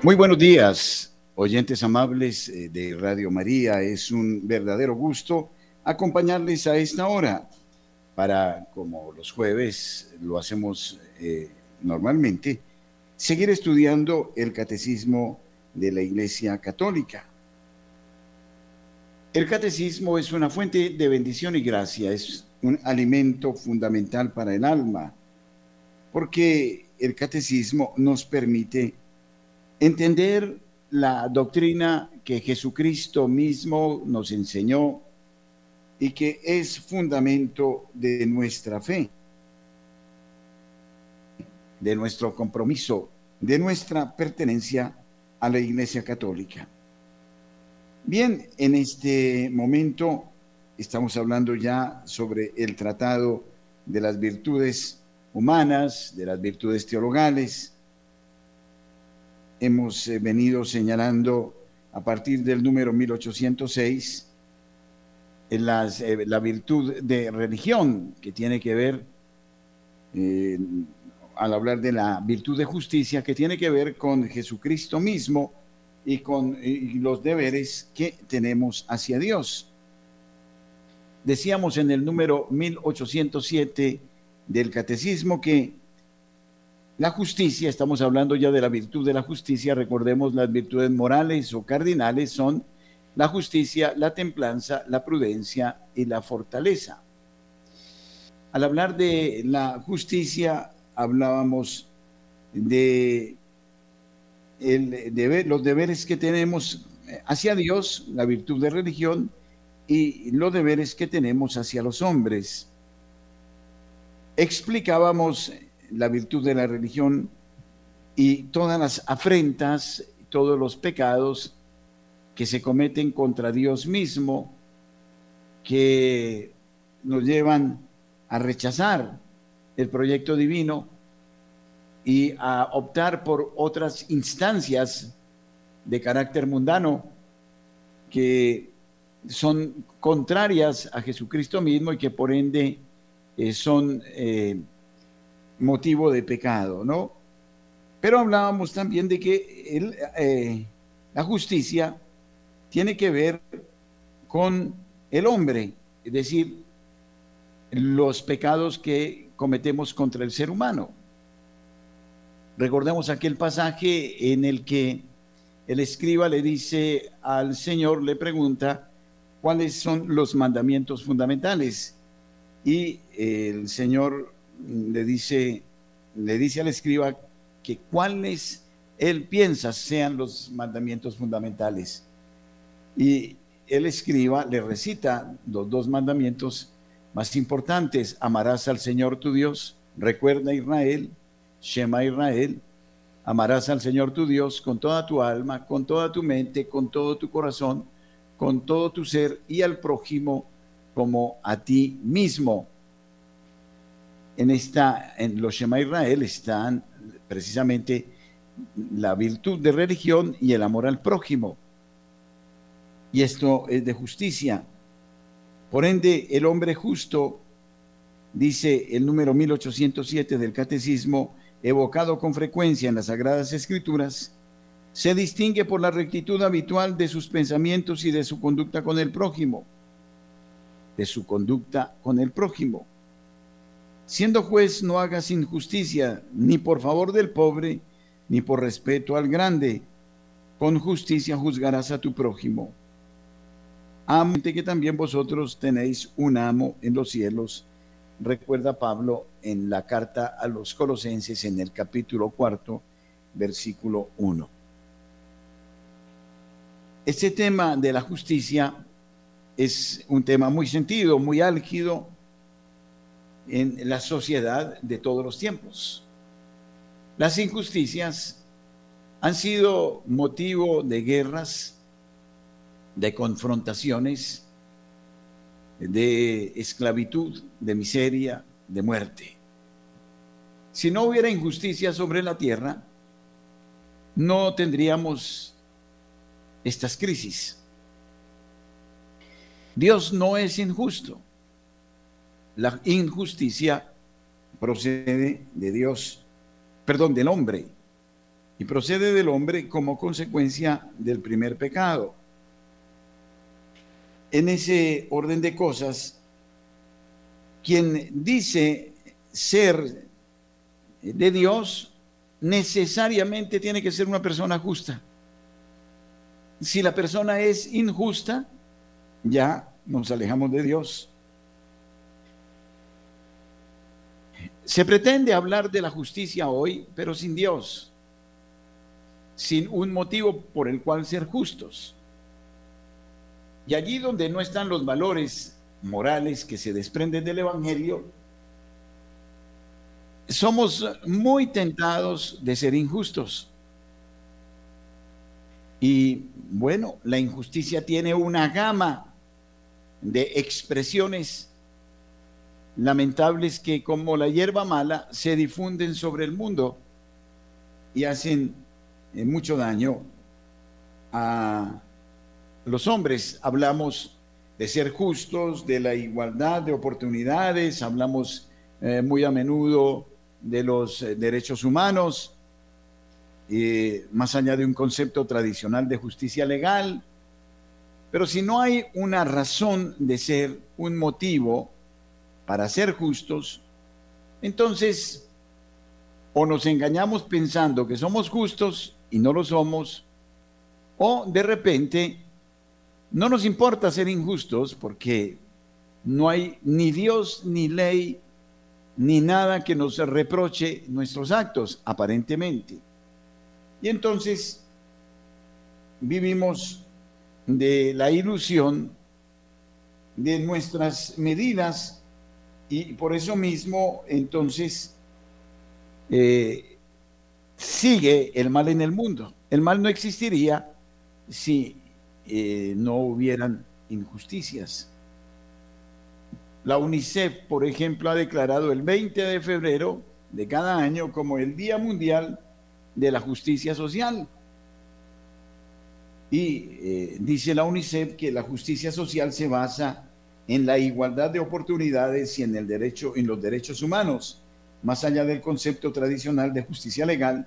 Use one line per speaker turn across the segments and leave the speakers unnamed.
Muy buenos días, oyentes amables eh, de Radio María. Es un verdadero gusto acompañarles a esta hora para, como los jueves lo hacemos eh, normalmente, seguir estudiando el catecismo de la Iglesia Católica. El catecismo es una fuente de bendición y gracia, es un alimento fundamental para el alma, porque el catecismo nos permite Entender la doctrina que Jesucristo mismo nos enseñó y que es fundamento de nuestra fe, de nuestro compromiso, de nuestra pertenencia a la Iglesia Católica. Bien, en este momento estamos hablando ya sobre el tratado de las virtudes humanas, de las virtudes teologales, hemos eh, venido señalando a partir del número 1806 en las, eh, la virtud de religión que tiene que ver, eh, al hablar de la virtud de justicia, que tiene que ver con Jesucristo mismo y con los deberes que tenemos hacia Dios. Decíamos en el número 1807 del Catecismo que la justicia, estamos hablando ya de la virtud de la justicia, recordemos las virtudes morales o cardinales son la justicia, la templanza, la prudencia y la fortaleza. Al hablar de la justicia, hablábamos de, los deberes que tenemos hacia Dios, la virtud de religión, y los deberes que tenemos hacia los hombres. Explicábamos la virtud de la religión y todas las afrentas, todos los pecados que se cometen contra Dios mismo, que nos llevan a rechazar el proyecto divino y a optar por otras instancias de carácter mundano que son contrarias a Jesucristo mismo y que por ende eh, son eh, motivo de pecado, ¿no? Pero hablábamos también de que eh, la justicia tiene que ver con el hombre, es decir, los pecados que cometemos contra el ser humano. Recordemos aquel pasaje en el que el escriba le dice al Señor, le pregunta cuáles son los mandamientos fundamentales. Y el Señor le dice, le dice al escriba que cuáles él piensa sean los mandamientos fundamentales. Y el escriba le recita los dos mandamientos más importantes. Amarás al Señor tu Dios, recuerda Israel, Shema Israel, amarás al Señor tu Dios con toda tu alma, con toda tu mente, con todo tu corazón, con todo tu ser y al prójimo como a ti mismo en esta, en los Shema Israel están precisamente la virtud de religión y el amor al prójimo. Y esto es de justicia. Por ende, el hombre justo, dice el número 1807 del Catecismo, evocado con frecuencia en las Sagradas Escrituras, se distingue por la rectitud habitual de sus pensamientos y de su conducta con el prójimo. De su conducta con el prójimo. Siendo juez, no hagas injusticia, ni por favor del pobre, ni por respeto al grande. Con justicia juzgarás a tu prójimo. Amente que también vosotros tenéis un amo en los cielos, recuerda Pablo en la carta a los colosenses en el capítulo cuarto, versículo 1. Este tema de la justicia es un tema muy sentido, muy álgido, en la sociedad de todos los tiempos. Las injusticias han sido motivo de guerras, de confrontaciones, de esclavitud, de miseria, de muerte. Si no hubiera injusticia sobre la tierra, no tendríamos estas crisis. Dios no es injusto. La injusticia procede de Dios, perdón, del hombre. y procede del hombre como consecuencia del primer pecado. En ese orden de cosas, quien dice ser de Dios necesariamente tiene que ser una persona justa. Si la persona es injusta, ya nos alejamos de Dios. Se pretende hablar de la justicia hoy, pero sin Dios, sin un motivo por el cual ser justos. Y allí donde no están los valores morales que se desprenden del Evangelio, somos muy tentados de ser injustos. Y bueno, la injusticia tiene una gama de expresiones lamentables que como la hierba mala se difunden sobre el mundo y hacen eh, mucho daño a los hombres. Hablamos de ser justos, de la igualdad de oportunidades, hablamos eh, muy a menudo de los eh, derechos humanos, más allá de un concepto tradicional de justicia legal. Pero si no hay una razón de ser, un motivo para ser justos, entonces o nos engañamos pensando que somos justos y no lo somos, o de repente no nos importa ser injustos porque no hay ni Dios ni ley ni nada que nos reproche nuestros actos, aparentemente. Y entonces vivimos de la ilusión de nuestras medidas y por eso mismo entonces eh, sigue el mal en el mundo. El mal no existiría si eh, no hubieran injusticias. La UNICEF, por ejemplo, ha declarado el 20 de febrero de cada año como el Día Mundial de la Justicia Social. Y eh, dice la UNICEF que la justicia social se basa en la igualdad de oportunidades y en el derecho en los derechos humanos, más allá del concepto tradicional de justicia legal,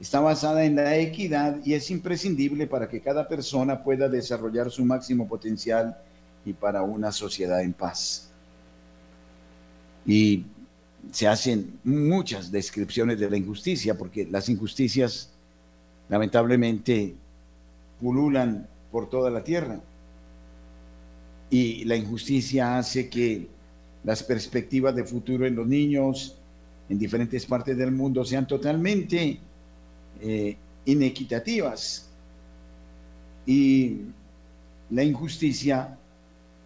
está basada en la equidad y es imprescindible para que cada persona pueda desarrollar su máximo potencial y para una sociedad en paz y se hacen muchas descripciones de la injusticia, porque las injusticias lamentablemente pululan por toda la tierra. Y la injusticia hace que las perspectivas de futuro en los niños en diferentes partes del mundo sean totalmente eh, inequitativas. Y la injusticia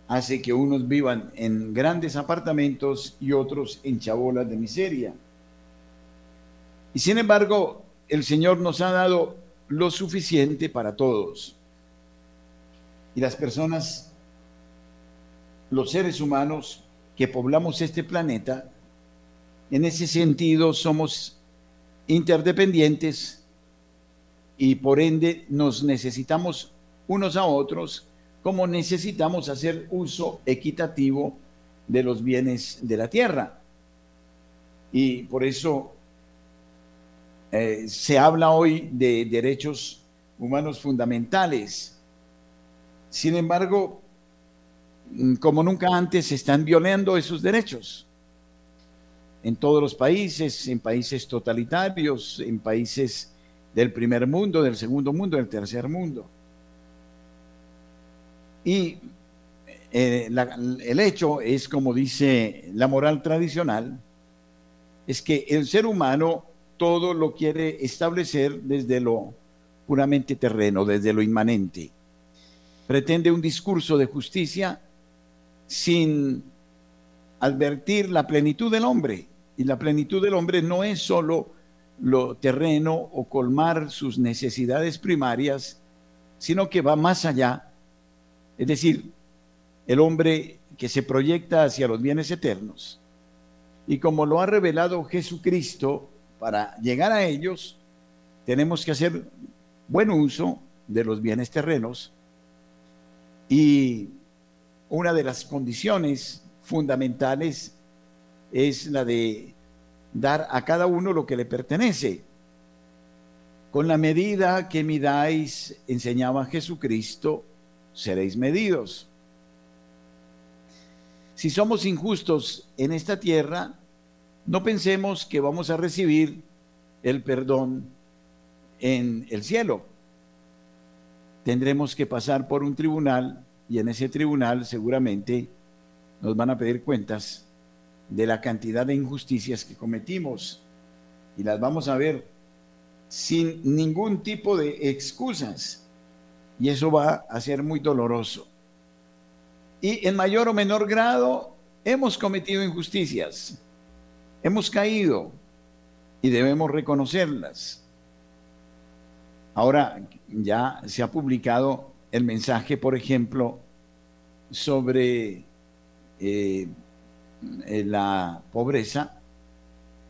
hace que unos vivan en grandes apartamentos y otros en chabolas de miseria. Y sin embargo, el Señor nos ha dado lo suficiente para todos. Y las personas, los seres humanos que poblamos este planeta, en ese sentido somos interdependientes y por ende nos necesitamos unos a otros como necesitamos hacer uso equitativo de los bienes de la tierra. Y por eso eh, se habla hoy de derechos humanos fundamentales. Sin embargo, como nunca antes, se están violando esos derechos. En todos los países, en países totalitarios, en países del primer mundo, del segundo mundo, del tercer mundo. Y eh, el hecho es, como dice la moral tradicional, es que el ser humano todo lo quiere establecer desde lo puramente terreno, desde lo inmanente. Pretende un discurso de justicia sin advertir la plenitud del hombre. Y la plenitud del hombre no es solo lo terreno o colmar sus necesidades primarias, sino que va más allá es decir, el hombre que se proyecta hacia los bienes eternos. Y como lo ha revelado Jesucristo, para llegar a ellos, tenemos que hacer buen uso de los bienes terrenos. Y una de las condiciones fundamentales es la de dar a cada uno lo que le pertenece. Con la medida que midáis, enseñaba Jesucristo, seréis medidos. Si somos injustos en esta tierra, no pensemos que vamos a recibir el perdón en el cielo. Tendremos que pasar por un tribunal y en ese tribunal seguramente nos van a pedir cuentas de la cantidad de injusticias que cometimos y las vamos a ver sin ningún tipo de excusas. Y eso va a ser muy doloroso. Y en mayor o menor grado hemos cometido injusticias, hemos caído y debemos reconocerlas. Ahora ya se ha publicado el mensaje, por ejemplo, sobre eh, la pobreza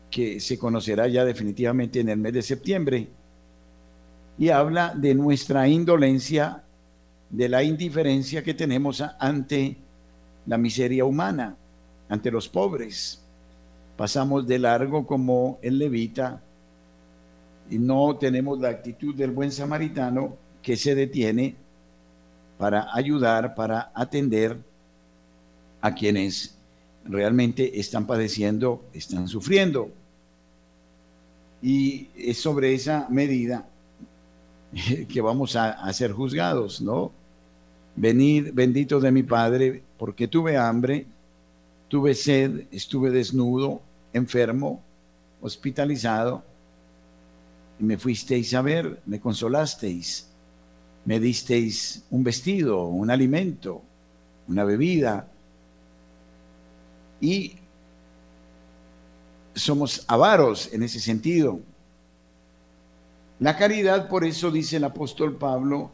que se conocerá ya definitivamente en el mes de septiembre, y habla de nuestra indolencia, de la indiferencia que tenemos ante la miseria humana, ante los pobres. Pasamos de largo como el levita y no tenemos la actitud del buen samaritano que se detiene para ayudar, para atender a quienes realmente están padeciendo, están sufriendo. Y es sobre esa medida que vamos a, ser juzgados, ¿no? Venid, bendito de mi Padre, porque tuve hambre, tuve sed, estuve desnudo, enfermo, hospitalizado, y me fuisteis a ver, me consolasteis, me disteis un vestido, un alimento, una bebida, y somos avaros en ese sentido. La caridad, por eso dice el apóstol Pablo,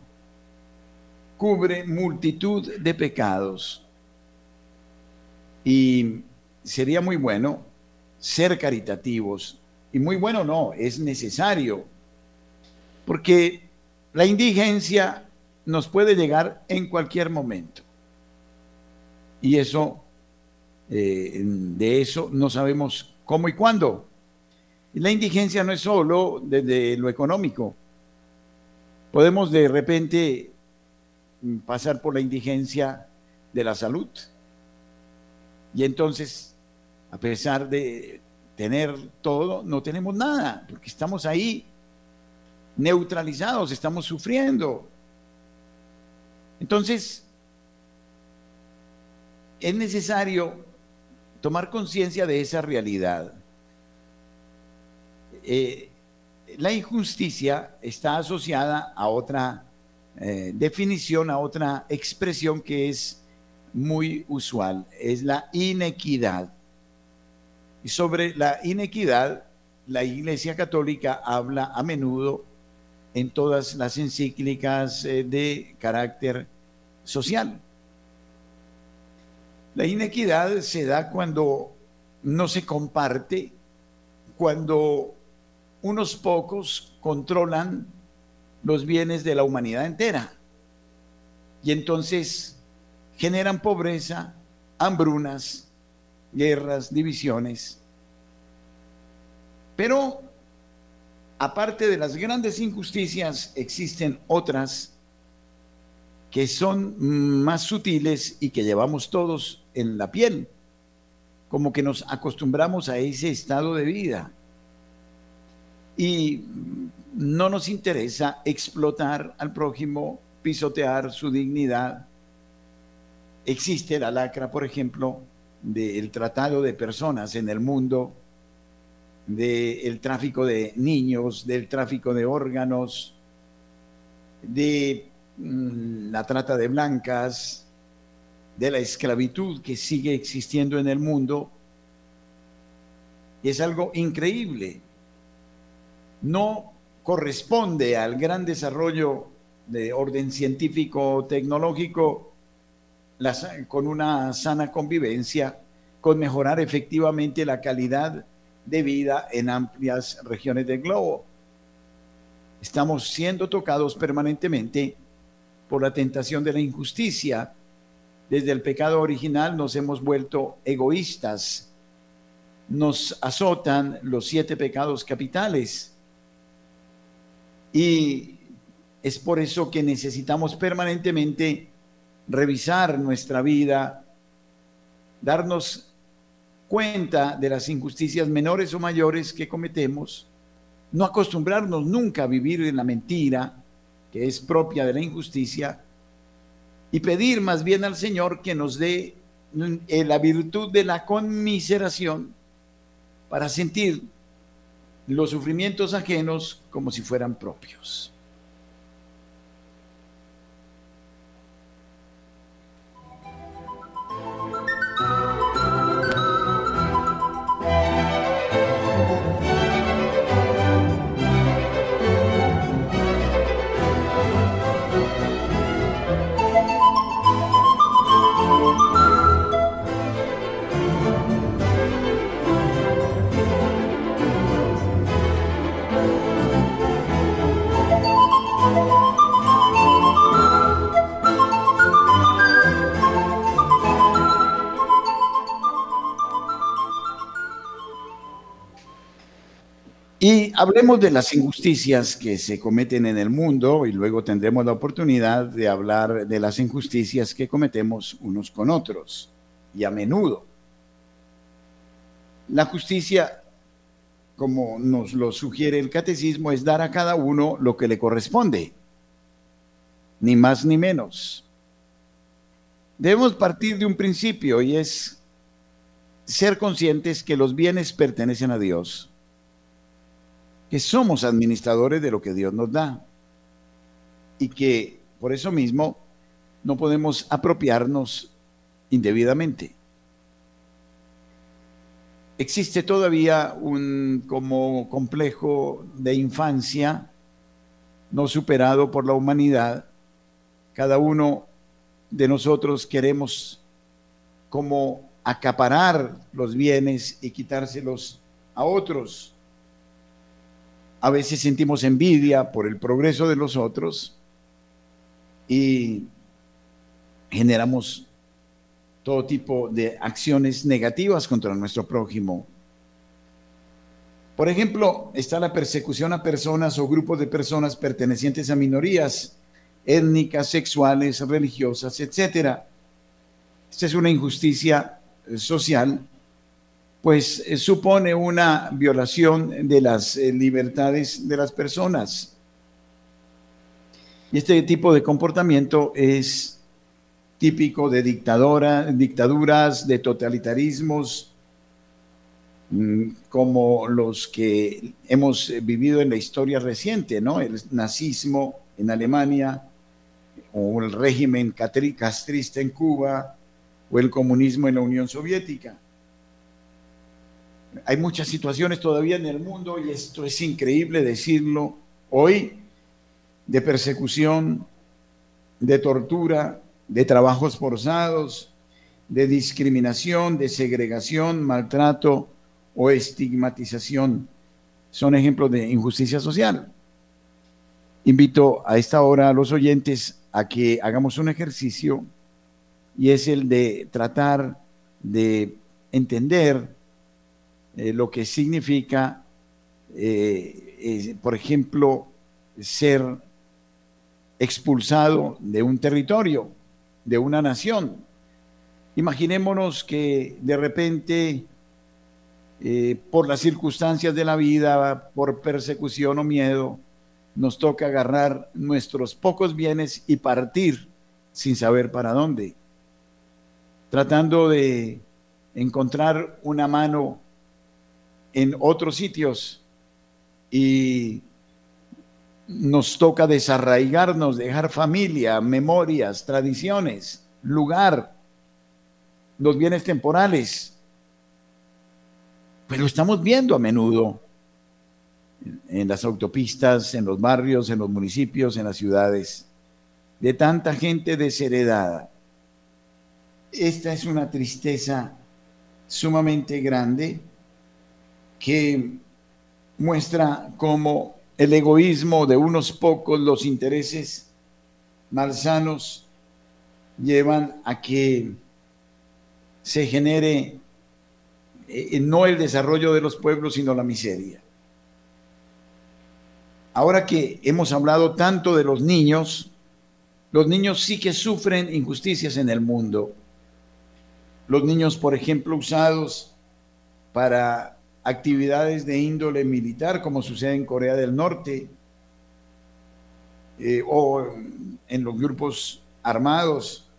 cubre multitud de pecados. Y sería muy bueno ser caritativos. Y muy bueno no, es necesario. Porque la indigencia nos puede llegar en cualquier momento. Y eso, eh, de eso no sabemos ¿Cómo y cuándo? la indigencia no es solo desde lo económico. Podemos de repente pasar por la indigencia de la salud. Y entonces, a pesar de tener todo, no tenemos nada, porque estamos ahí neutralizados, estamos sufriendo. Entonces, es necesario tomar conciencia de esa realidad. Eh, la injusticia está asociada a otra eh, definición, a otra expresión que es muy usual, es la inequidad. Y sobre la inequidad, la Iglesia Católica habla a menudo en todas las encíclicas eh, de carácter social. La inequidad se da cuando no se comparte, cuando unos pocos controlan los bienes de la humanidad entera. Y entonces generan pobreza, hambrunas, guerras, divisiones. Pero aparte de las grandes injusticias, existen otras que son más sutiles y que llevamos todos en la piel, como que nos acostumbramos a ese estado de vida. Y no nos interesa explotar al prójimo, pisotear su dignidad. Existe la lacra, por ejemplo, del tratado de personas en el mundo, del tráfico de niños, del tráfico de órganos, de mm, la trata de blancas, de la esclavitud que sigue existiendo en el mundo. Es algo increíble. No corresponde al gran desarrollo de orden científico tecnológico con una sana convivencia, con mejorar efectivamente la calidad de vida en amplias regiones del globo. Estamos siendo tocados permanentemente por la tentación de la injusticia, desde el pecado original nos hemos vuelto egoístas. Nos azotan los siete pecados capitales. Y es por eso que necesitamos permanentemente revisar nuestra vida, darnos cuenta de las injusticias menores o mayores que cometemos, no acostumbrarnos nunca a vivir en la mentira, que es propia de la injusticia, y pedir más bien al Señor que nos dé la virtud de la conmiseración para sentir los sufrimientos ajenos como si fueran propios. Hablemos de las injusticias que se cometen en el mundo y luego tendremos la oportunidad de hablar de las injusticias que cometemos unos con otros y a menudo. La justicia, como nos lo sugiere el catecismo, es dar a cada uno lo que le corresponde, ni más ni menos. Debemos partir de un principio y es ser conscientes que los bienes pertenecen a Dios que somos administradores de lo que Dios nos da y que por eso mismo no podemos apropiarnos indebidamente. Existe todavía un como complejo de infancia no superado por la humanidad. Cada uno de nosotros queremos como acaparar los bienes y quitárselos a otros a veces sentimos envidia por el progreso de los otros y generamos todo tipo de acciones negativas contra nuestro prójimo. Por ejemplo, está la persecución a personas o grupos de personas pertenecientes a minorías étnicas, sexuales, religiosas, etc. Esta es una injusticia social pues eh, supone una violación de las eh, libertades de las personas. Y este tipo de comportamiento es típico de dictadora, dictaduras, de totalitarismos, mm, como los que hemos vivido en la historia reciente, ¿no? El nazismo en Alemania, o el régimen castrista en Cuba, o el comunismo en la Unión Soviética. Hay muchas situaciones todavía en el mundo, y esto es increíble decirlo hoy, de persecución, de tortura, de trabajos forzados, de discriminación, de segregación, maltrato o estigmatización. Son ejemplos de injusticia social. Invito a esta hora a los oyentes a que hagamos un ejercicio y es el de tratar de entender eh, lo que significa, eh, por ejemplo, ser expulsado de un territorio, de una nación. Imaginémonos que de repente, eh, por las circunstancias de la vida, por persecución o miedo, nos toca agarrar nuestros pocos bienes y partir sin saber para dónde, tratando de encontrar una mano en otros sitios y nos toca desarraigarnos, dejar familia, memorias, tradiciones, lugar, los bienes temporales. Pero estamos viendo a menudo en las autopistas, en los barrios, en los municipios, en las ciudades, de tanta gente desheredada. Esta es una tristeza sumamente grande que muestra cómo el egoísmo de unos pocos, los intereses malsanos, llevan a que se genere eh, no el desarrollo de los pueblos, sino la miseria. ahora que hemos hablado tanto de los niños, los niños sí que sufren injusticias en el mundo. Los niños, por ejemplo, usados para actividades de índole militar, como sucede en Corea del Norte, eh, o en los grupos armados,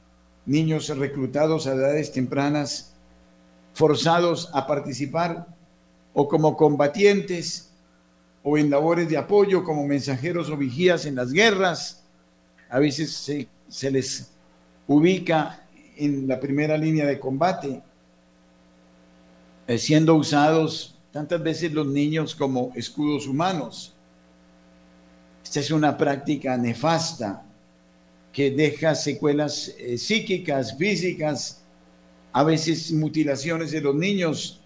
niños reclutados a edades tempranas, forzados a participar o como combatientes o en labores de apoyo como mensajeros o vigías en las guerras. A veces se, se les ubica en la primera línea de combate, eh, siendo usados tantas veces los niños como escudos humanos. Esta es una práctica nefasta que deja secuelas eh, psíquicas, físicas, a veces mutilaciones de los niños.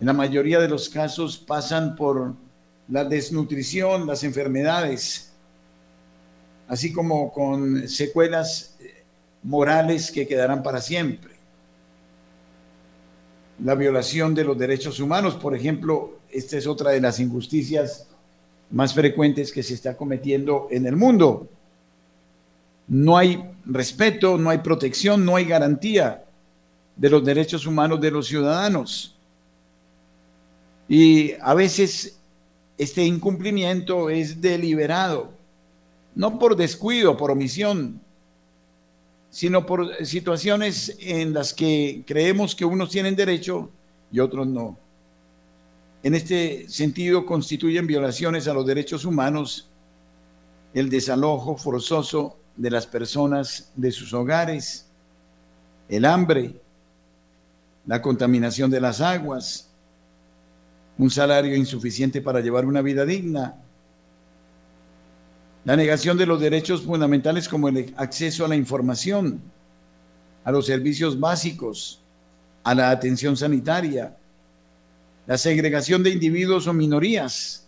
En la mayoría de los casos pasan por la desnutrición, las enfermedades, así como con secuelas eh, morales que quedarán para siempre. La violación de los derechos humanos, por ejemplo, esta es otra de las injusticias más frecuentes que se está cometiendo en el mundo. No hay respeto, no hay protección, no hay garantía de los derechos humanos de los ciudadanos. Y a veces este incumplimiento es deliberado, no por descuido, por omisión, sino por situaciones en las que creemos que unos tienen derecho y otros no. En este sentido, constituyen violaciones a los derechos humanos el desalojo forzoso de las personas de sus hogares, el hambre, la contaminación de las aguas, un salario insuficiente para llevar una vida digna, la negación de los derechos fundamentales como el acceso a la información, a los servicios básicos, a la atención sanitaria, la segregación de individuos o minorías.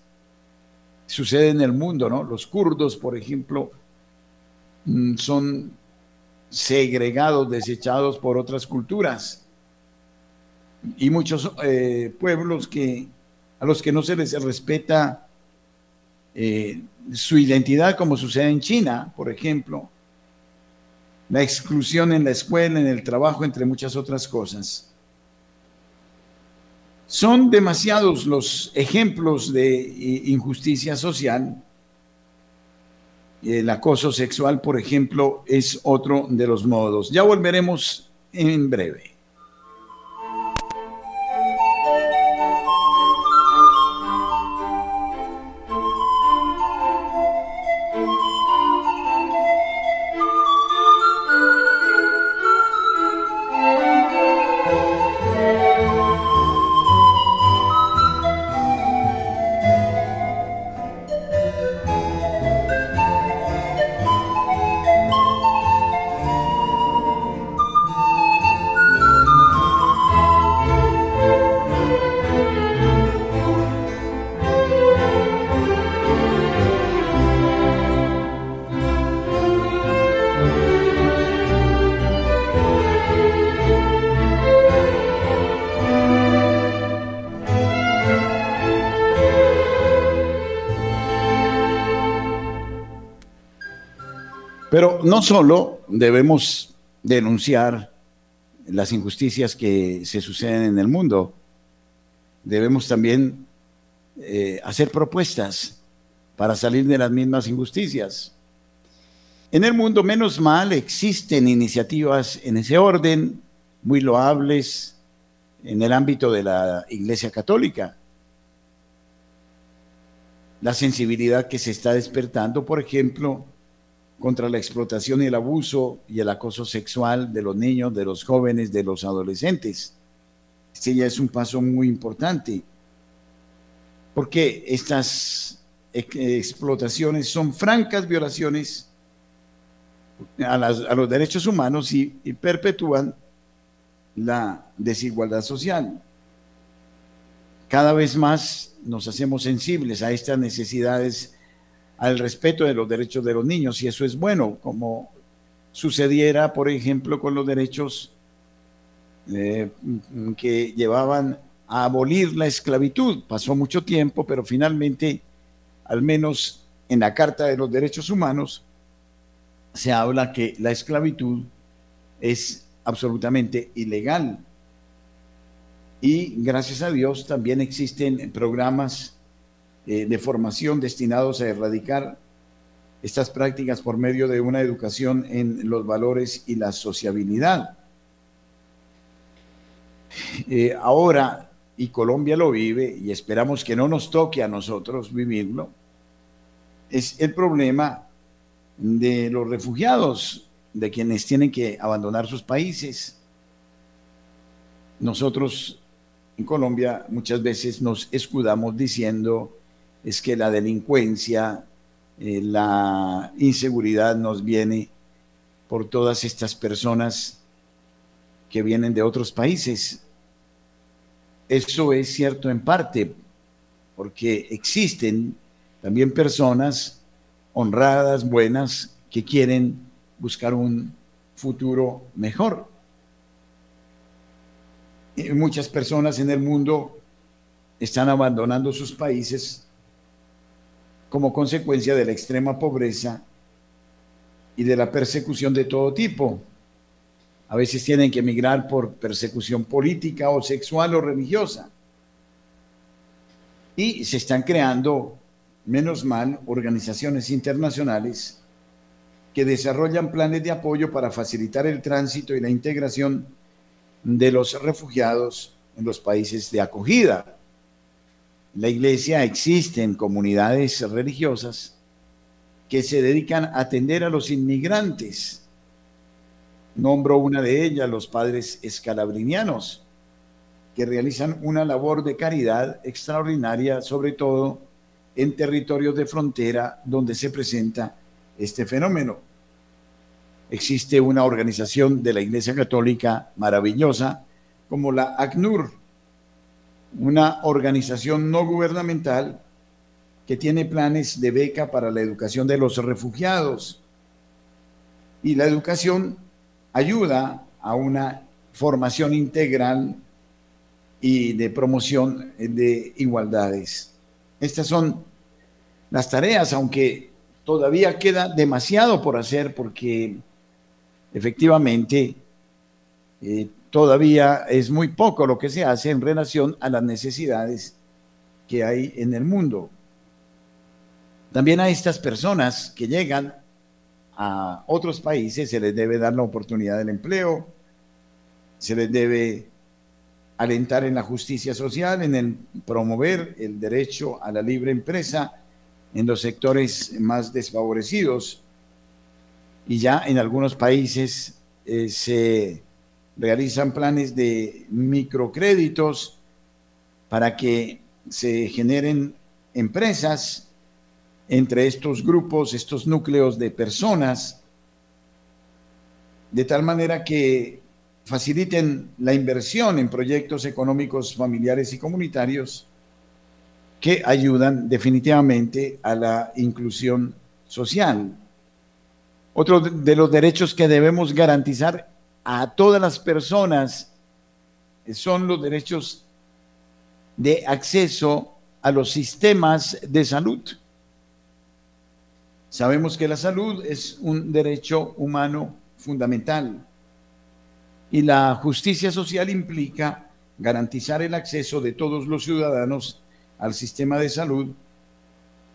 Sucede en el mundo, ¿no? Los kurdos, por ejemplo, mm, son segregados, desechados por otras culturas. Y muchos eh, pueblos que, a los que no se les respeta eh, su identidad, como sucede en China, por ejemplo, la exclusión en la escuela, en el trabajo, entre muchas otras cosas. Son demasiados los ejemplos de injusticia social. El acoso sexual, por ejemplo, es otro de los modos. Ya volveremos en breve. No solo debemos denunciar las injusticias que se suceden en el mundo, debemos también eh, hacer propuestas para salir de las mismas injusticias. En el mundo, menos mal, existen iniciativas en ese orden, muy loables, en el ámbito de la Iglesia Católica. La sensibilidad que se está despertando, por ejemplo, contra la explotación y el abuso y el acoso sexual de los niños, de los jóvenes, de los adolescentes. Este ya es un paso muy importante, porque estas explotaciones son francas violaciones a, los derechos humanos y perpetúan la desigualdad social. Cada vez más nos hacemos sensibles a estas necesidades al respeto de los derechos de los niños, y eso es bueno, como sucediera, por ejemplo, con los derechos eh, que llevaban a abolir la esclavitud. Pasó mucho tiempo, pero finalmente al menos en la Carta de los Derechos Humanos, se habla que la esclavitud es absolutamente ilegal. Y gracias a Dios también existen programas eh, de formación destinados a erradicar estas prácticas por medio de una educación en los valores y la sociabilidad. Eh, ahora, y Colombia lo vive, y esperamos que no nos toque a nosotros vivirlo, es el problema de los refugiados, de quienes tienen que abandonar sus países. Nosotros en Colombia muchas veces nos escudamos diciendo es que la delincuencia, eh, la inseguridad nos viene por todas estas personas que vienen de otros países. Eso es cierto en parte, porque existen también personas honradas, buenas, que quieren buscar un futuro mejor. Y muchas personas en el mundo están abandonando sus países como consecuencia de la extrema pobreza y de la persecución de todo tipo. A veces tienen que emigrar por persecución política o sexual o religiosa. Y se están creando, menos mal, organizaciones internacionales que desarrollan planes de apoyo para facilitar el tránsito y la integración de los refugiados en los países de acogida. La iglesia existen comunidades religiosas que se dedican a atender a los inmigrantes Nombro una de ellas, los padres escalabrinianos, que realizan una labor de caridad extraordinaria, sobre todo en territorios de frontera donde se presenta este fenómeno. Existe una organización de la Iglesia Católica maravillosa como la ACNUR, una organización no gubernamental que tiene planes de beca para la educación de los refugiados. Y la educación ayuda a una formación integral y de promoción de igualdades. Estas son las tareas, aunque todavía queda demasiado por hacer porque efectivamente eh, todavía es muy poco lo que se hace en relación a las necesidades que hay en el mundo. También a estas personas que llegan a otros países se les debe dar la oportunidad del empleo, se les debe alentar en la justicia social, en el promover el derecho a la libre empresa en los sectores más desfavorecidos. Y ya en algunos países eh, se realizan planes de microcréditos para que se generen empresas entre estos grupos, estos núcleos de personas, de tal manera que faciliten la inversión en proyectos económicos familiares y comunitarios que ayudan definitivamente a la inclusión social. Otro de los derechos que debemos garantizar a todas las personas son los derechos de acceso a los sistemas de salud. Sabemos que la salud es un derecho humano fundamental y la justicia social implica garantizar el acceso de todos los ciudadanos al sistema de salud,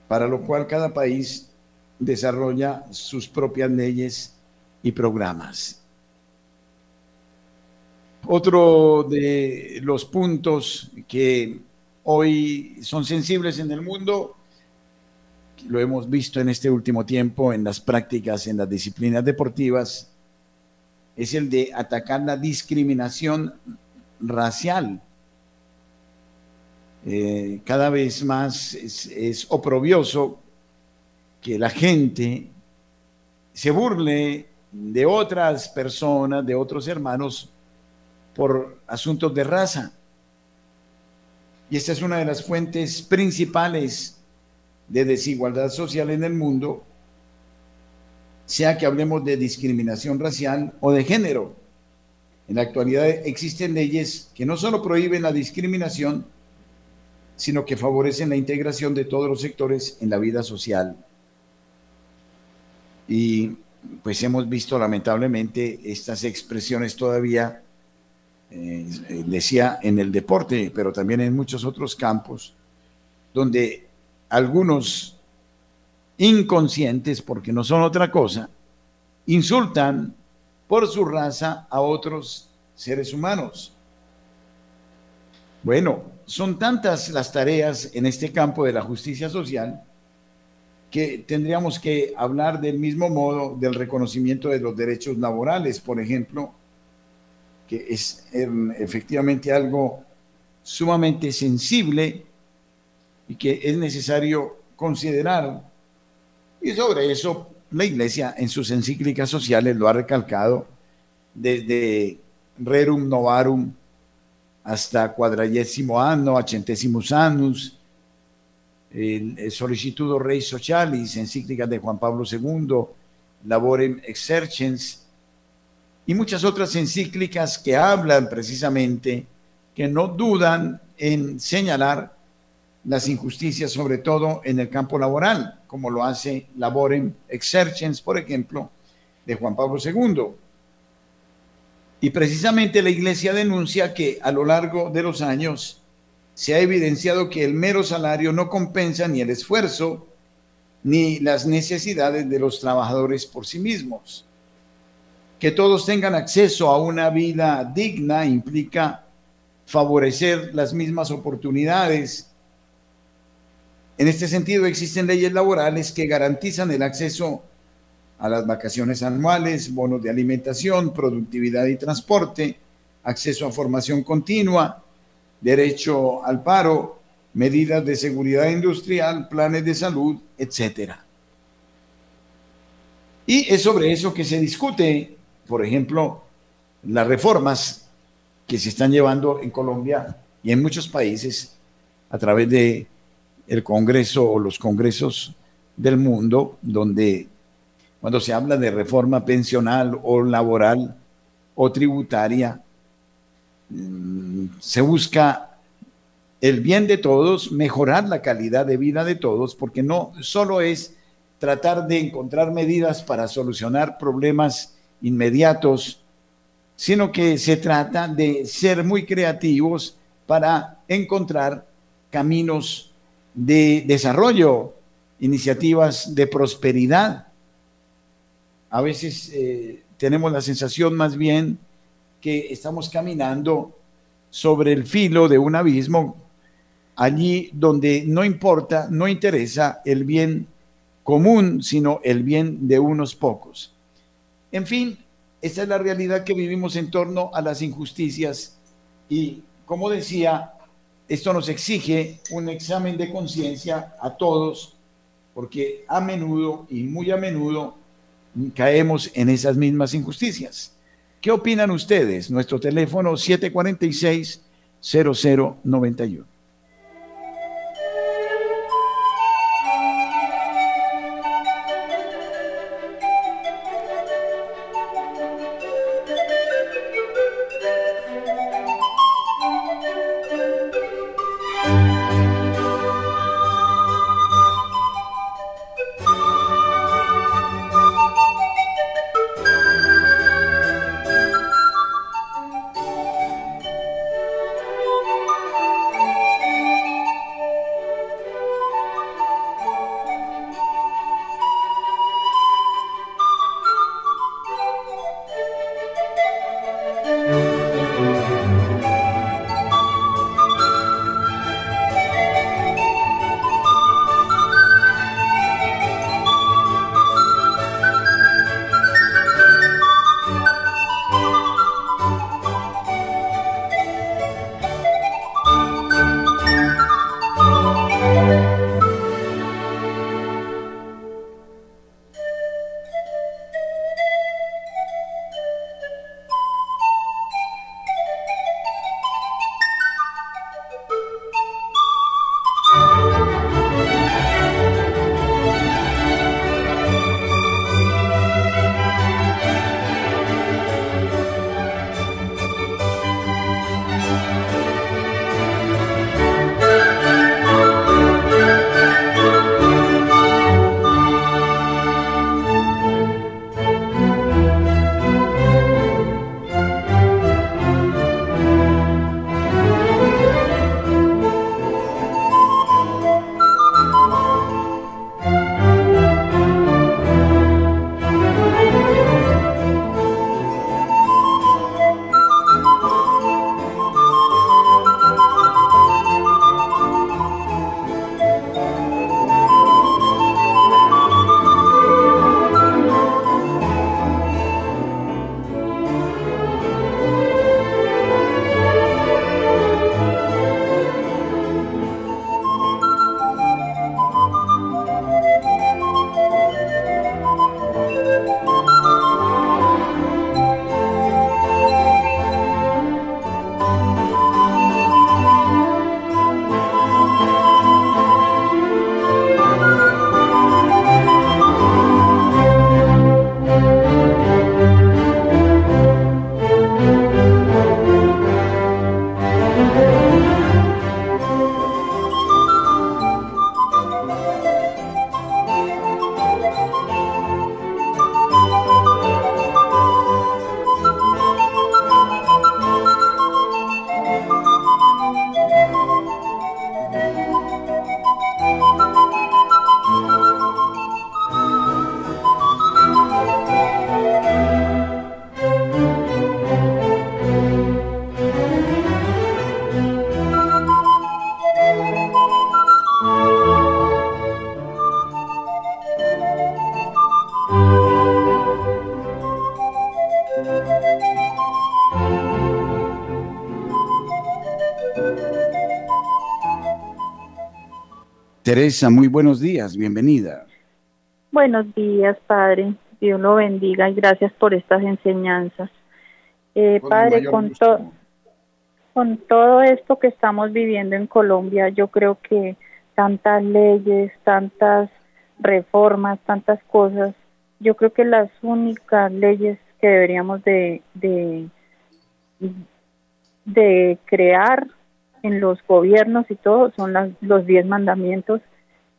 para lo cual cada país desarrolla sus propias leyes y programas. Otro de los puntos que hoy son sensibles en el mundo lo hemos visto en este último tiempo en las prácticas, en las disciplinas deportivas, es el de atacar la discriminación racial. Eh, cada vez más es, es oprobioso que la gente se burle de otras personas, de otros hermanos, por asuntos de raza. Y esta es una de las fuentes principales de desigualdad social en el mundo, sea que hablemos de discriminación racial o de género. En la actualidad existen leyes que no solo prohíben la discriminación, sino que favorecen la integración de todos los sectores en la vida social. Y pues hemos visto lamentablemente estas expresiones todavía, eh, decía, en el deporte, pero también en muchos otros campos, donde algunos inconscientes, porque no son otra cosa, insultan por su raza a otros seres humanos. Bueno, son tantas las tareas en este campo de la justicia social que tendríamos que hablar del mismo modo del reconocimiento de los derechos laborales, por ejemplo, que es em, efectivamente algo sumamente sensible y que es necesario considerar. Y sobre eso la Iglesia en sus encíclicas sociales lo ha recalcado desde Rerum Novarum hasta cuadragésimo anno, centésimos annus, el, Solicitudo Rei Socialis, encíclica de Juan Pablo II, Laborem Exercens, y muchas otras encíclicas que hablan precisamente, que no dudan en señalar las injusticias, sobre todo en el campo laboral, como lo hace Laborem Exercens, por ejemplo, de Juan Pablo II. Y precisamente la Iglesia denuncia que a lo largo de los años se ha evidenciado que el mero salario no compensa ni el esfuerzo ni las necesidades de los trabajadores por sí mismos. Que todos tengan acceso a una vida digna implica favorecer las mismas oportunidades. En este sentido, existen leyes laborales que garantizan el acceso a las vacaciones anuales, bonos de alimentación, productividad y transporte, acceso a formación continua, derecho al paro, medidas de seguridad industrial, planes de salud, etc. Y es sobre eso que se discute, por ejemplo, las reformas que se están llevando en Colombia y en muchos países a través de el Congreso o los congresos del mundo, donde cuando se habla de reforma pensional o laboral o tributaria, mm, se busca el bien de todos, mejorar la calidad de vida de todos, porque no solo es tratar de encontrar medidas para solucionar problemas inmediatos, sino que se trata de ser muy creativos para encontrar caminos de desarrollo, iniciativas de prosperidad a veces eh, tenemos la sensación más bien que estamos caminando sobre el filo de un abismo, allí donde no importa, no interesa el bien común, sino el bien de unos pocos. En fin, esta es la realidad que vivimos en torno a las injusticias y, como decía, esto nos exige un examen de conciencia a todos, porque a menudo y muy a menudo caemos en esas mismas injusticias. ¿Qué opinan ustedes? Nuestro teléfono 746 0091. Teresa, muy buenos días, bienvenida.
Buenos días, Padre. Dios lo bendiga y gracias por estas enseñanzas. Eh, padre, con, con todo esto que estamos viviendo en Colombia, yo creo que tantas leyes, tantas reformas, tantas cosas, yo creo que las únicas leyes que deberíamos de, de, de crear en los gobiernos y todo son las, los diez mandamientos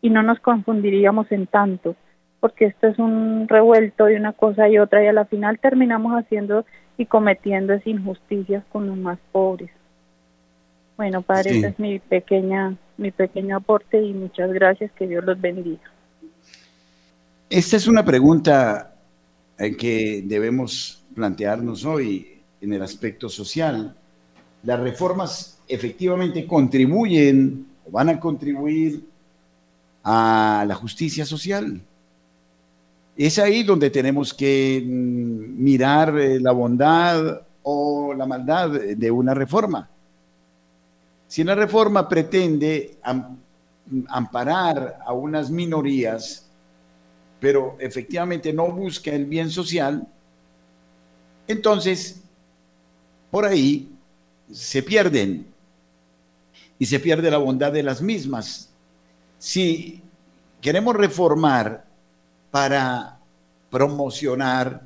y no nos confundiríamos en tanto porque esto es un revuelto de una cosa y otra y a la final terminamos haciendo y cometiendo esas injusticias con los más pobres. Bueno, padre, ese es mi pequeña mi pequeño aporte y muchas gracias, que Dios los bendiga.
Esta es una pregunta eh, que debemos plantearnos hoy en el aspecto social. Las reformas efectivamente contribuyen o van a contribuir a la justicia social. Es ahí donde tenemos que mm, mirar eh, la bondad o la maldad de una reforma. Si la reforma pretende amparar a unas minorías, pero efectivamente no busca el bien social, entonces por ahí se pierden y se pierde la bondad de las mismas. Si queremos reformar para promocionar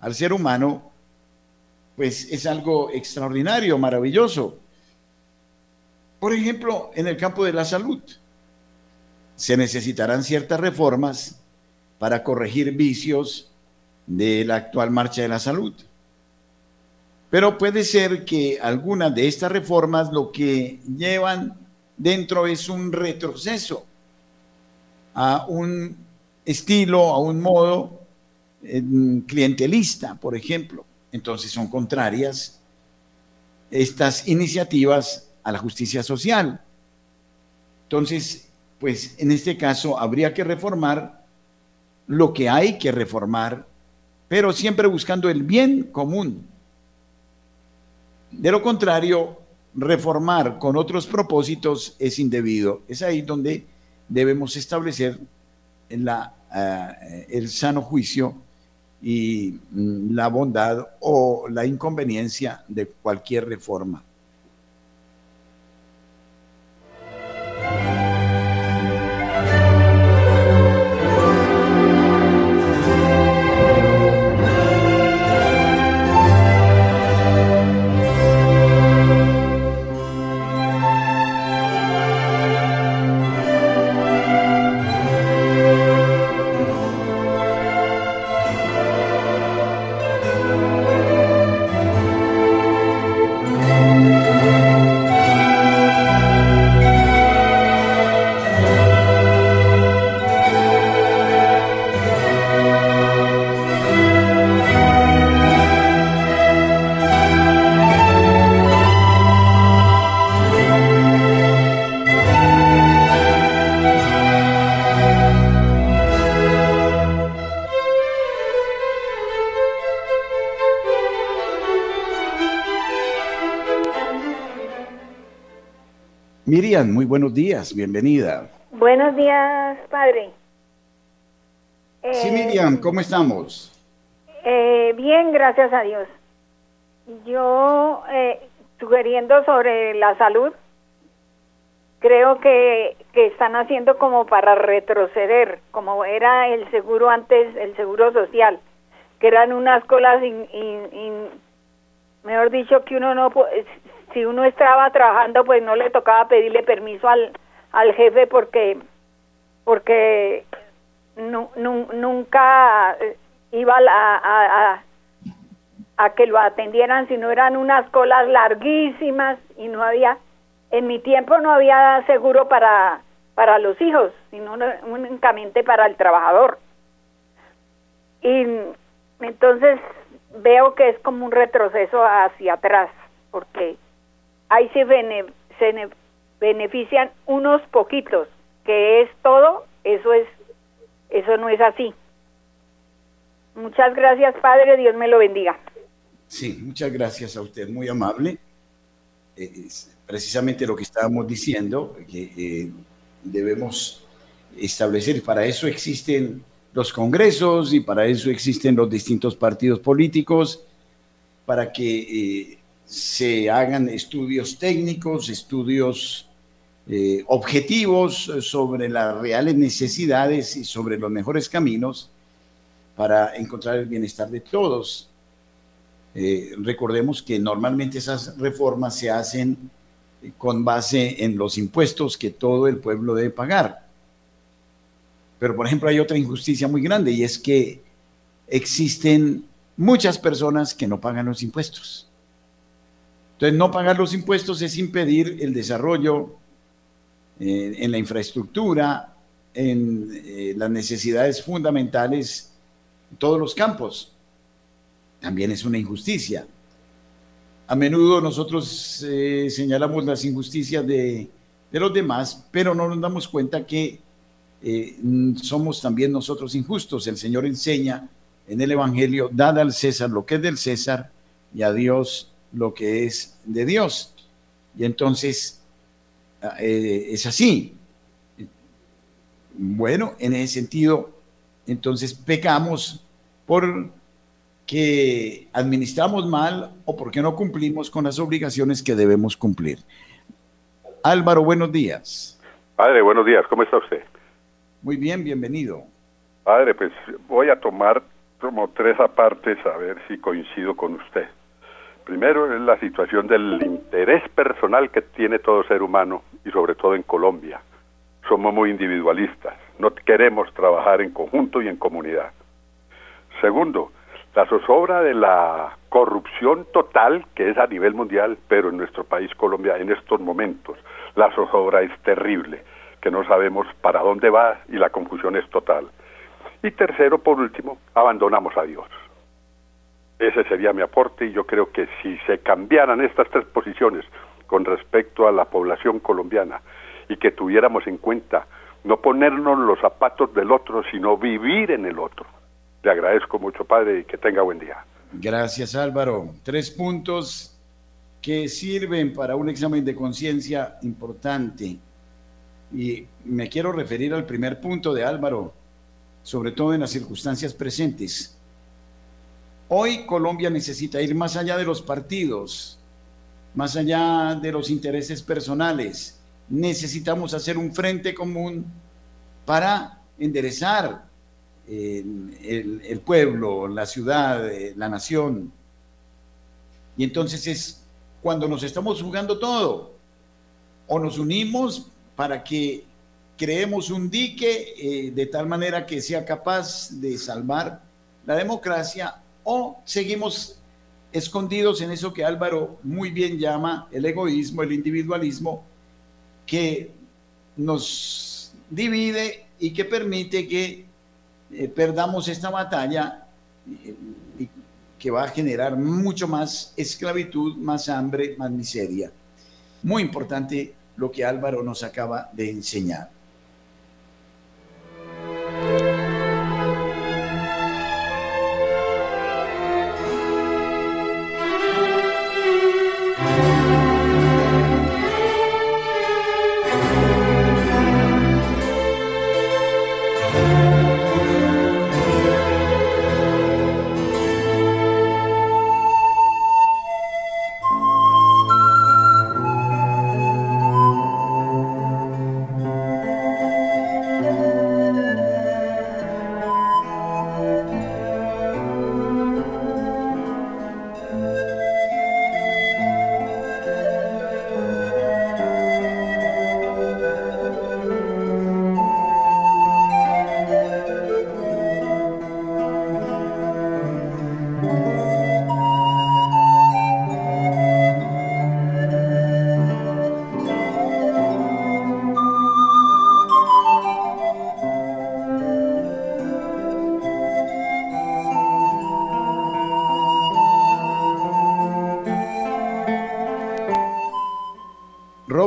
al ser humano, pues es algo extraordinario, maravilloso. Por ejemplo, en el campo de la salud, se necesitarán ciertas reformas para corregir vicios de la actual marcha de la salud. Pero puede ser que algunas de estas reformas lo que llevan dentro es un retroceso a un estilo, a un modo clientelista, por ejemplo. Entonces son contrarias estas iniciativas a la justicia social. Entonces, pues en este caso habría que reformar lo que hay que reformar, pero siempre buscando el bien común. De lo contrario, reformar con otros propósitos es indebido. Es ahí donde debemos establecer la, eh, el sano juicio y mm, la bondad o la inconveniencia de cualquier reforma. Miriam, muy buenos días, bienvenida.
Buenos días, padre.
sí, eh, Miriam, ¿cómo estamos?
Eh, bien, gracias a Dios. Yo, eh, sugiriendo sobre la salud, creo que, que están haciendo como para retroceder, como era el seguro antes, el seguro social, que eran unas colas, y, mejor dicho, que uno no si uno estaba trabajando, pues no le tocaba pedirle permiso al, al jefe porque porque nunca iba a, a, que lo atendieran, sino eran unas colas larguísimas y no había, en mi tiempo no había seguro para, para los hijos, sino únicamente para el trabajador. Y entonces veo que es como un retroceso hacia atrás, porque ahí se, benefician unos poquitos, que es todo, eso es, eso no es así. Muchas gracias, Padre, Dios me lo bendiga.
Sí, muchas gracias a usted, muy amable. Eh, precisamente lo que estábamos diciendo, que eh, debemos establecer. Para eso existen los congresos y para eso existen los distintos partidos políticos, para que eh, se hagan estudios técnicos, estudios eh, objetivos sobre las reales necesidades y sobre los mejores caminos para encontrar el bienestar de todos. Eh, recordemos que normalmente esas reformas se hacen con base en los impuestos que todo el pueblo debe pagar. Pero, por ejemplo, hay otra injusticia muy grande y es que existen muchas personas que no pagan los impuestos. Entonces, no pagar los impuestos es impedir el desarrollo eh, en la infraestructura, en eh, las necesidades fundamentales en todos los campos. También es una injusticia. A menudo nosotros eh, señalamos las injusticias de, los demás, pero no nos damos cuenta que somos también nosotros injustos. El Señor enseña en el Evangelio, dad al César lo que es del César y a Dios lo que es de Dios. Y entonces eh, es así. Bueno, en ese sentido, entonces pecamos por que administramos mal o porque no cumplimos con las obligaciones que debemos cumplir. Álvaro, buenos días.
Padre, buenos días, ¿cómo está usted?
Muy bien, bienvenido.
Padre, pues voy a tomar como tres apartes a ver si coincido con usted. Primero es la situación del interés personal que tiene todo ser humano y sobre todo en Colombia. Somos muy individualistas, no queremos trabajar en conjunto y en comunidad. Segundo, la zozobra de la corrupción total que es a nivel mundial, pero en nuestro país Colombia en estos momentos la zozobra es terrible que no sabemos para dónde va y la confusión es total. Y tercero, por último, abandonamos a Dios. Ese sería mi aporte y yo creo que si se cambiaran estas tres posiciones con respecto a la población colombiana y que tuviéramos en cuenta no ponernos los zapatos del otro, sino vivir en el otro. Le agradezco mucho, Padre, y que tenga buen día.
Gracias, Álvaro. Tres puntos que sirven para un examen de conciencia importante. Y me quiero referir al primer punto de Álvaro, sobre todo en las circunstancias presentes. Hoy Colombia necesita ir más allá de los partidos, más allá de los intereses personales. Necesitamos hacer un frente común para enderezar el, el, pueblo, la ciudad, eh, la nación. Y entonces es cuando nos estamos jugando todo. O nos unimos para que creemos un dique eh, de tal manera que sea capaz de salvar la democracia o seguimos escondidos en eso que Álvaro muy bien llama el egoísmo, el individualismo, que nos divide y que permite que eh, perdamos esta batalla eh, y que va a generar mucho más esclavitud, más hambre, más miseria. Muy importante lo que Álvaro nos acaba de enseñar.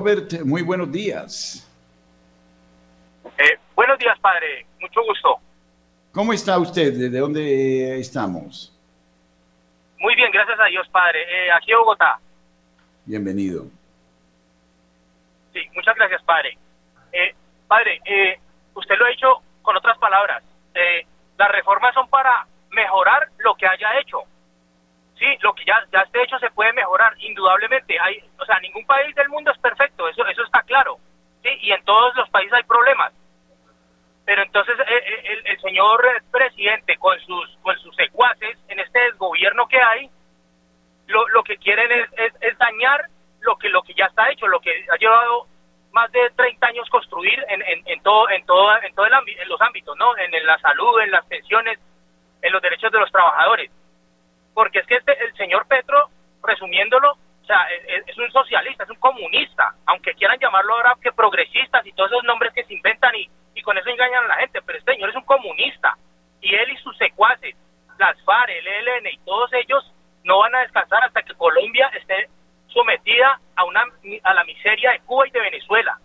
Robert, muy buenos días.
Eh, buenos días, padre. Mucho gusto.
¿Cómo está usted? ¿De dónde estamos?
Muy bien, gracias a Dios, padre. Eh, aquí en Bogotá.
Bienvenido.
Sí, muchas gracias, padre. Eh, Padre, eh, usted lo ha dicho con otras palabras. Eh, las reformas son para mejorar lo que haya hecho. Sí, lo que ya, ya esté hecho se puede mejorar, indudablemente. Hay, o sea, ningún país del mundo es perfecto, eso, eso está claro. Sí, y en todos los países hay problemas. Pero entonces eh, el, señor presidente con sus, con sus secuaces en este desgobierno que hay, lo, lo que quieren es, es, dañar lo que, lo que ya está hecho, lo que ha llevado más de 30 años construir en, en, todo en todo en todo el en los ámbitos, ¿no? En, la salud, en las pensiones, en los derechos de los trabajadores. Porque es que este, el señor Petro, resumiéndolo, o sea, es, es, un socialista, es un comunista, aunque quieran llamarlo ahora que progresistas y todos esos nombres que se inventan y, y con eso engañan a la gente, pero este señor es un comunista y él y sus secuaces, las FARC, el ELN y todos ellos no van a descansar hasta que Colombia esté sometida a una a la miseria de Cuba y de Venezuela.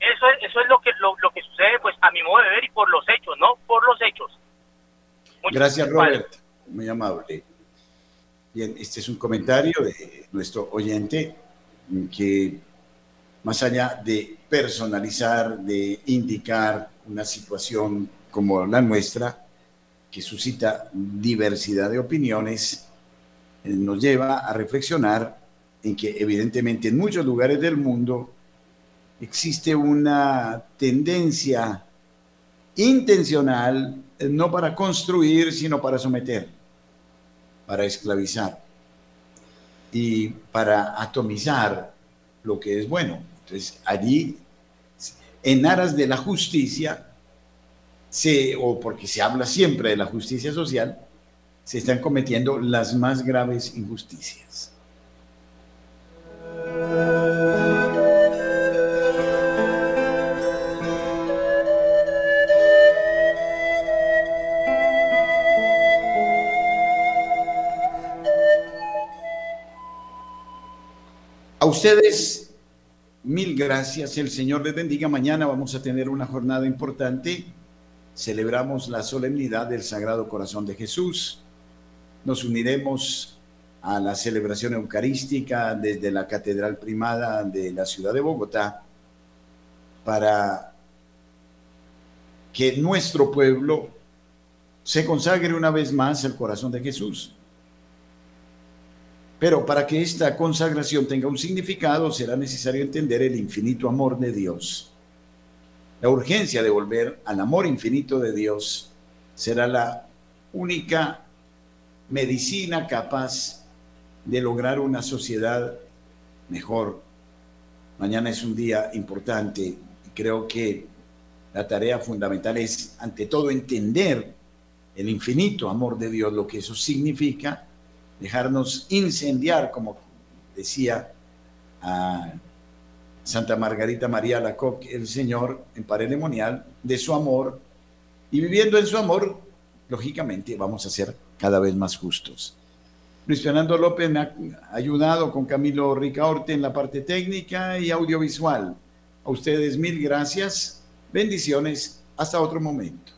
Eso es, eso es lo que lo, que sucede pues a mi modo de ver y por los hechos, no por los hechos.
Gracias Robert, muy amable. Bien, este es un comentario de nuestro oyente que más allá de personalizar, de indicar una situación como la nuestra, que suscita diversidad de opiniones, eh, nos lleva a reflexionar en que evidentemente en muchos lugares del mundo existe una tendencia intencional, eh, no para construir, sino para someter, para esclavizar y para atomizar lo que es bueno. Entonces, allí, en aras de la justicia, o porque se habla siempre de la justicia social, se están cometiendo las más graves injusticias. Ustedes, mil gracias. El Señor les bendiga. Mañana vamos a tener una jornada importante. Celebramos la solemnidad del Sagrado Corazón de Jesús. Nos uniremos a la celebración eucarística desde la Catedral Primada de la ciudad de Bogotá para que nuestro pueblo se consagre una vez más al corazón de Jesús. Pero para que esta consagración tenga un significado será necesario entender el infinito amor de Dios. La urgencia de volver al amor infinito de Dios será la única medicina capaz de lograr una sociedad mejor. Mañana es un día importante creo que la tarea fundamental es, ante todo, entender el infinito amor de Dios, lo que eso significa, dejarnos incendiar, como decía a Santa Margarita María Lacoque, el Señor, en parelemonial, de su amor, y viviendo en su amor, lógicamente vamos a ser cada vez más justos. Luis Fernando López me ha ayudado con Camilo Ricaorte en la parte técnica y audiovisual. A ustedes mil gracias, bendiciones, hasta otro momento.